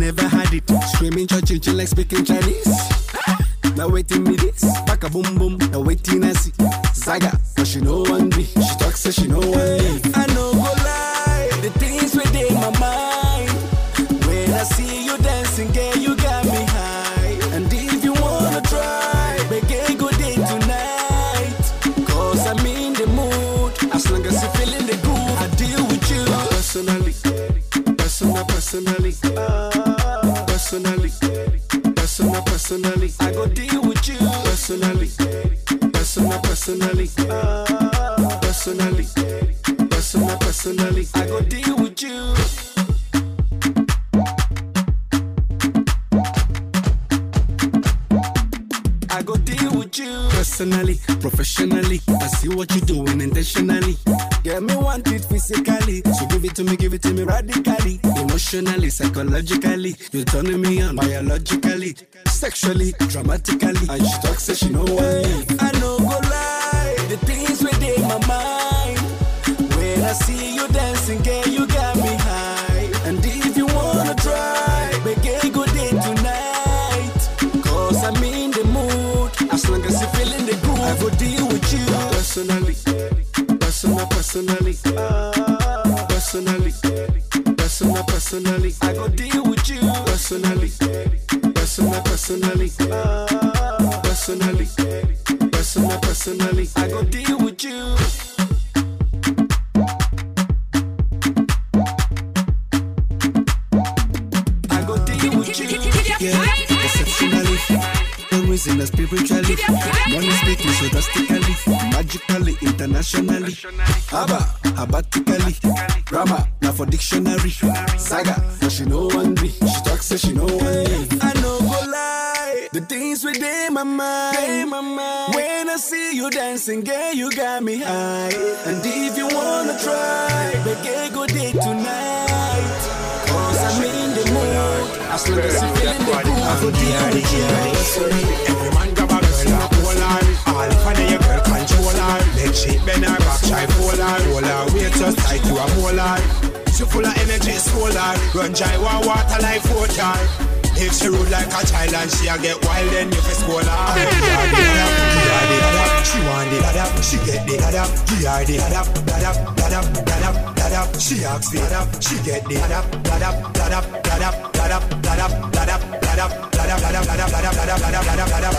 never had it. Screaming church, chill like speaking Chinese. Now waiting me this, back a boom boom. Now waiting I see Zaga, but she know one me. She talks so she know one me. I know go lie, the things within my mind. When I see you dancing, girl, you got me high. And if you wanna try, make a good day tonight. Cause I'm in the mood, as long as you feeling the groove, I deal with you personally, personally, personally. Uh, personally, personal, personally. I go deal with you. Personally, personal, personally, personally, personal, personally. I go deal with you. I go deal with you. Personally, professionally, I see what you're doing intentionally. Get me want it physically. So give it to me, give it to me radically. Emotionally, psychologically, you're turning me on biologically, sexually, dramatically. And she talks, say she know why. I know go lie, the things within my mind. When I see you dancing, girl, you got me high. And if you wanna try, make a good day tonight. Cause I'm in the mood. As long as you feeling the groove, I go deal with you. Personally, personal, personally, personally, personal, personally. I go deal with you. Personally, personal, personally, personally, personal, personally. I go deal with you. In the reason spiritually. Money speaking so drastically, magically, internationally. Haba, habatically. Grammar, now for dictionary. Saga, but she know one me. She talk, say she know one me. I know go lie, the things within my mind. When I see you dancing, girl, you got me high. And if you wanna try, make a good day tonight. As long as you feeling the groove, the body, every man got a girl, a whole. All funny you Leg shape bend her back try fold her Roll her weight just tight to a molar She full of energy her Run dry one water like water if she rude like a child and she a get wild, then you fi scold her. Give her the adap, give her the adap. She want the adap, she get the adap. Give her the adap, adap, adap, adap, adap. She asks the adap, she get the adap, adap, adap, adap, adap, adap, adap, adap, adap, adap, adap, adap, adap, adap, adap, adap,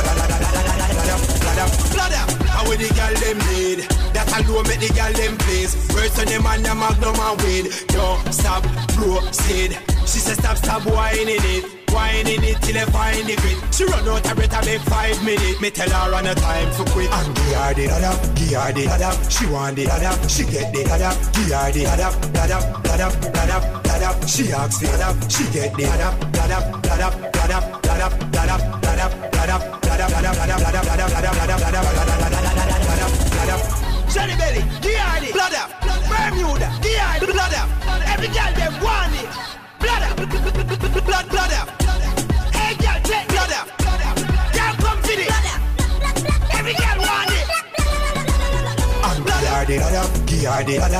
adap. With the girl them need? That alone make the girl them please. Words on them and the magnum and weed. Don't stop, proceed. She said stop, stop whining it. Whining it till I find the grit. She run out of breath, I make five minutes. Me tell her on a time for quit. And give her the adap, give her the adap. She want the adap, she get the adap. Give her the adap, adap, adap, adap, adap. She asks the adap, she get the adap, adap, adap, adap, adap, adap, adap, adap, adap, adap, adap, adap, adap,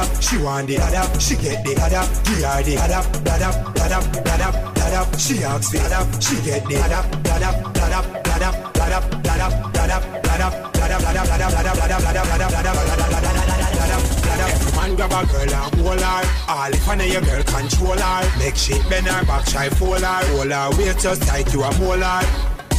her. She want the adap, she get the adap. Give her the adap, adap, adap, adap, adap. She asks the adap, she get the adap, adap, adap, adap, adap, adap, adap, adap, adap, adap, adap, adap, adap, adap, adap, adap. Every man grab a girl and hold her. All if I know your girl control her. Make she bend her back, try fold her. Hold her weight just like you a molar.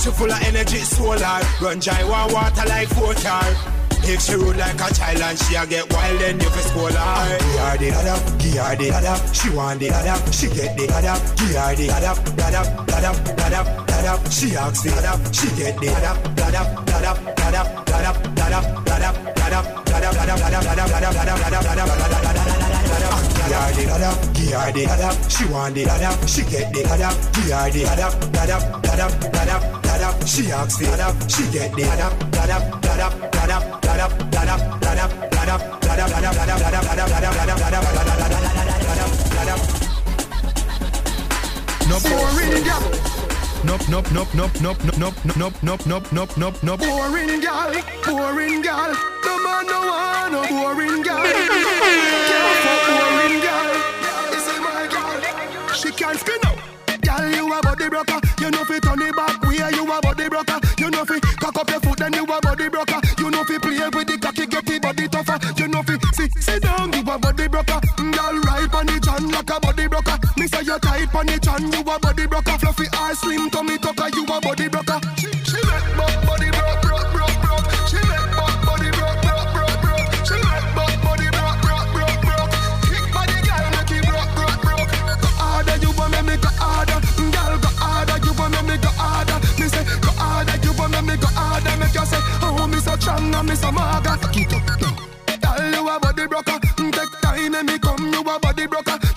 She full of energy, solar. Run dry one water like water. If she rude like a child and she a get wild, then you fi scold her. Give her the adap, give her the adap. She want the adap, she get the adap. Give her the adap, adap, adap, adap, adap. She asks the adap, she get the adap, adap, adap, adap, adap, adap, adap, adap, adap, adap, adap, adap, adap, adap, adap, Give her the adap, give her the adap. She want the adap, she get the adap. Give her the adap, adap, adap, adap, adap. She asks the adap, she get the adap, adap, adap, adap, adap, adap, adap, adap, adap, adap, adap, adap, adap, adap, adap, adap, No boring gal. Nope, nope, nope, nope, nope, nope, nope, nope, nope, nope, nope, nope. Boring gal, boring gal. No man no want no boring gal. Can't fuck boring can't spin out. Girl, you a body broker. You know fi turn it back. Where you a body broker. You know fi cock up your foot, then you a body broker. You know fi play with the cocky, get the body tougher. You know fi sit sit down, you a body broker. Mm, girl, ride on the chan like a body broker. Me say you tight on the chan, you a body broker. Fluffy ass, slim tummy tucker, you a body broker. Chang and me some I got to keep. Tell you a body broker, mm, take time and me come you a body broker.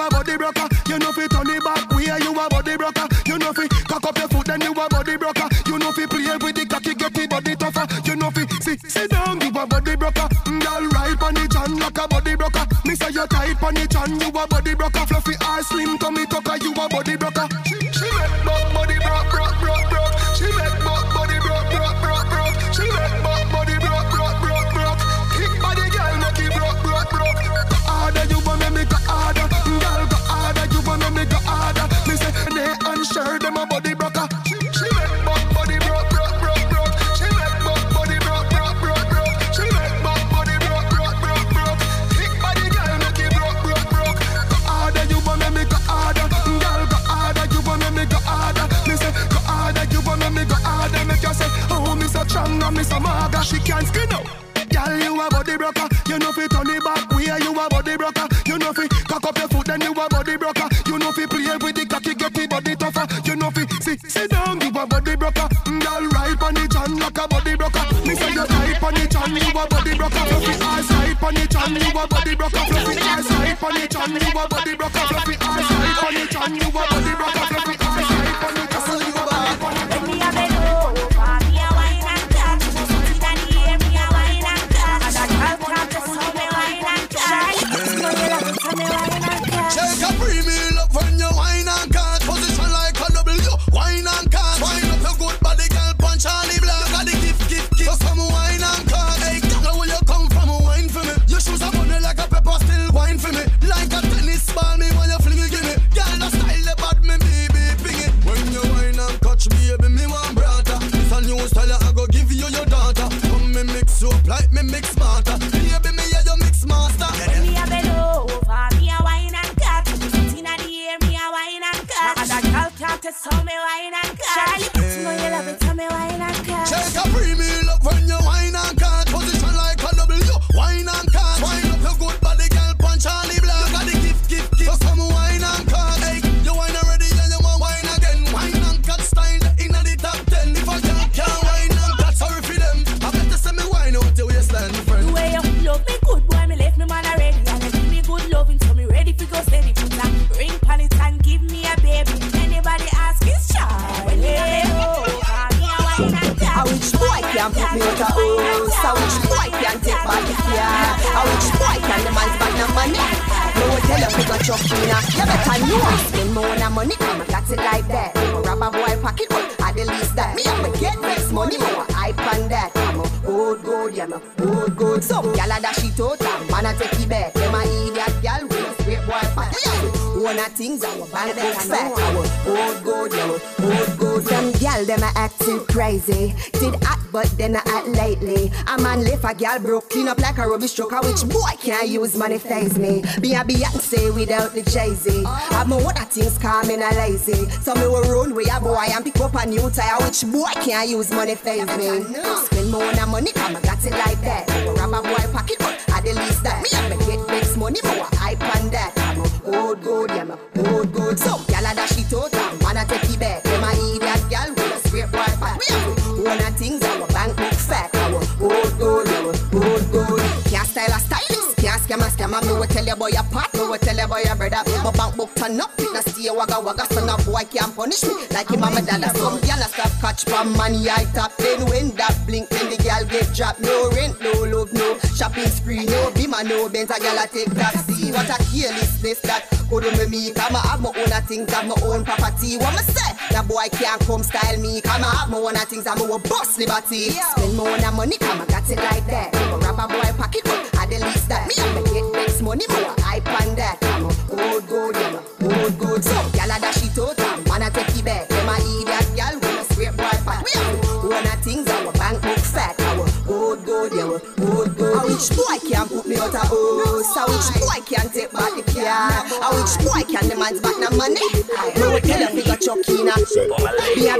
a body broker. You know fit me see my body broke off crazy. Did act, but then I act lately. A man left a girl broke, clean up like a rubbish trucker, which boy can't use money phase me. Be a Beyonce without the Jay Z. Have my water things coming a lazy. So me will run with a boy and pick up a new tire, which boy can't use money phase me. Spend more on money, come I got it like that. Grab a boy pocket. boy a brother. My bank book turn up, it a stay wagga wagga. So no boy can punish me like him and my dad. Some gyal a Catch pam money I top. Then when that blink, then the gal get dropped. No rent, no love, no shopping spree, no be my no Benz. A gal a take taxi. What a carelessness that could do me. Come I have my own a things, have my own property. What me say? That boy can't come style me. Come I have my own a things, I'm a boss liberty. Spend my own a money, come I got it like that. Go grab a boy pocket, I the least that. Me have to get next money, more hype on that. I'm a good, good, yeah, good, good. So, which boy can put me out a house? A which boy can take back the car? A which boy can demand back the money? Tell chuck in a. Be a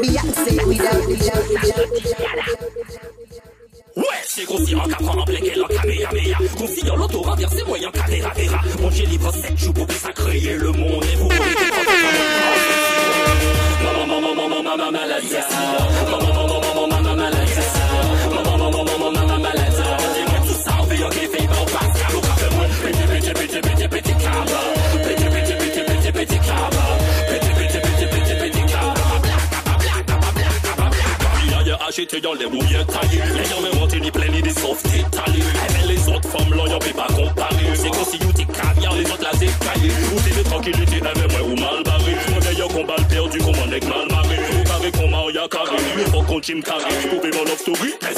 Ouais, c'est conscient qu'à prendre en plein qu'elle en kamehameha Conscient l'auto renversé moyen caméra vera Dieu libre 7 jours pour ça créer le monde Et vous Maman, maman, maman, Maman, maman, maman, maman, shit y'all them who you tally Lay on me want to play this soft Italy Aimez les autres femmes là y'en peut pas comparer C'est comme si you t'y les autres là c'est caillé Vous t'es de tranquillité avec moi ou mal barré Mon aïe qu'on balle perdu comme un mec mal marré Vous barrez qu'on maria carré Faut qu'on gym carré Pouvez mon love story, t'es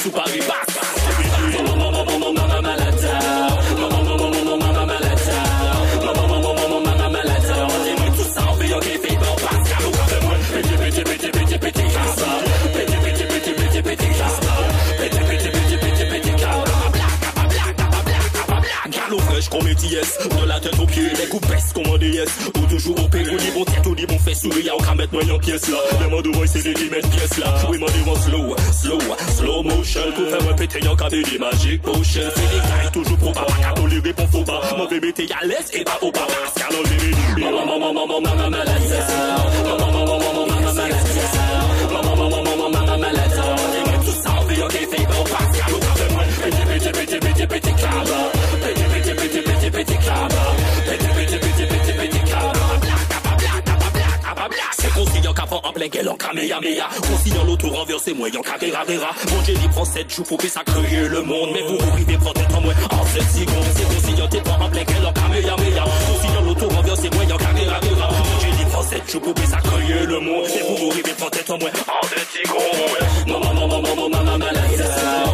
ETS De la tête aux pieds, les coupes un DS Ou toujours au pérou, ni bon tête ou ni bon y'a aucun mettre moyen pièce là. Demande où c'est des pièce là. Oui, moi dis-moi slow, slow, slow motion. Pour faire répéter y'a qu'à des magic potion C'est des gars toujours pro pas Qu'à tolérer pour faux pas Mon bébé t'es à et pas au on bébé Maman, maman, maman, maman, Maman, mec, elle en Kamehameha. Considère l'auto renversé, moi, y'en Kagerabera. Mon Dieu, il prend 7 jours pour ça créer le monde. Mais vous arrivez, prendre en moi, en 7 secondes. C'est consignant tes parents, mec, elle en Kamehameha. Considère l'auto renversé, moi, y'en Kagerabera. Mon Dieu, prend 7 jours pour ça créer le monde. Mais vous arrivez, prendre en moi, en 7 secondes. Non, non, non, non, non, non, non, non, non, non, non,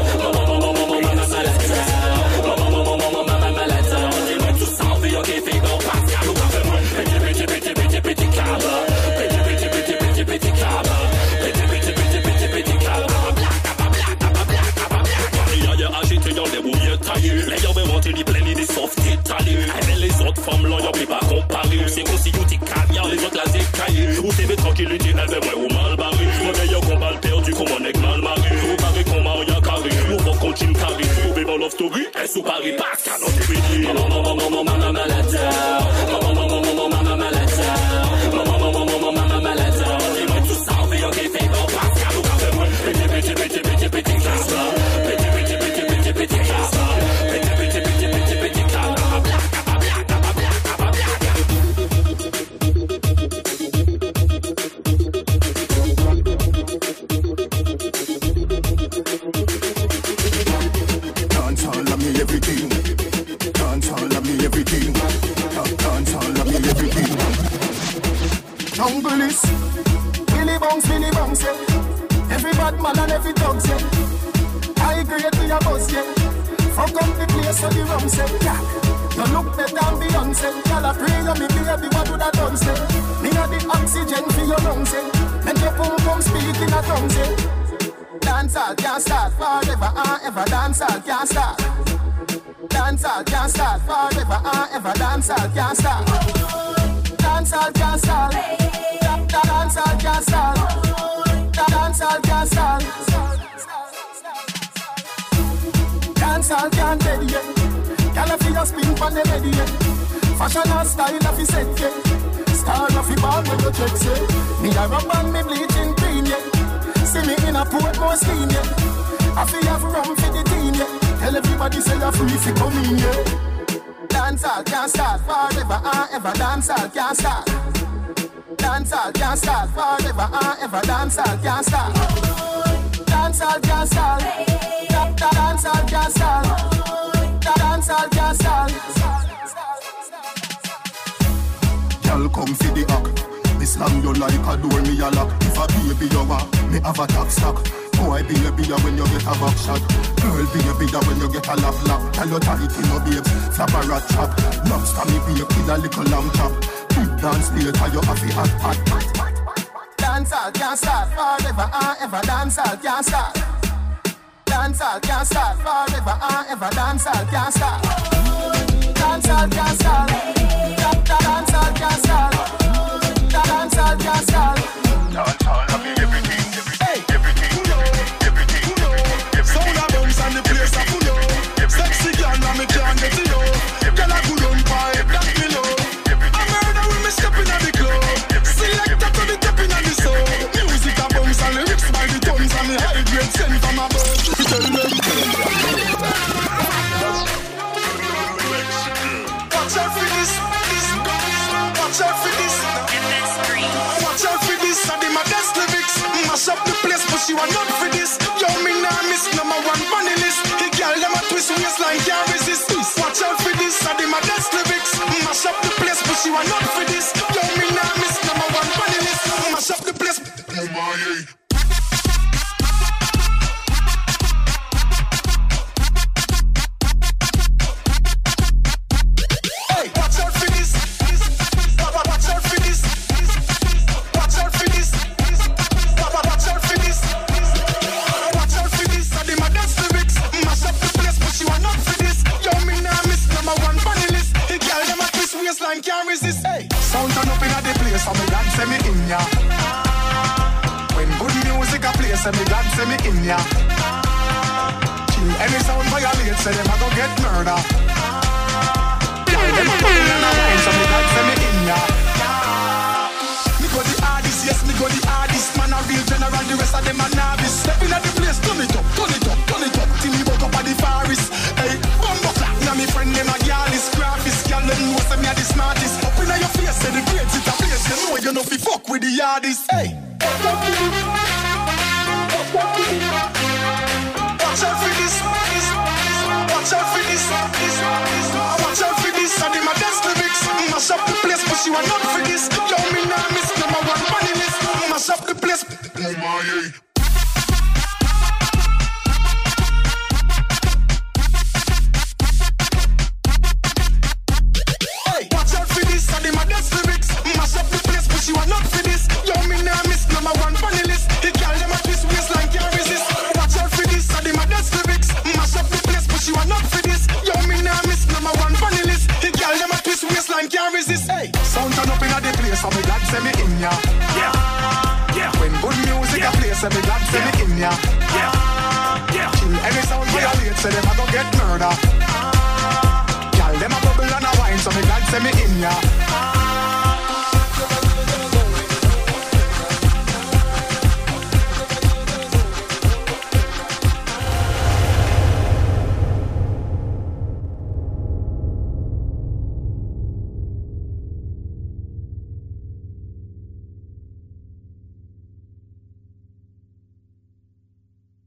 sou pari pas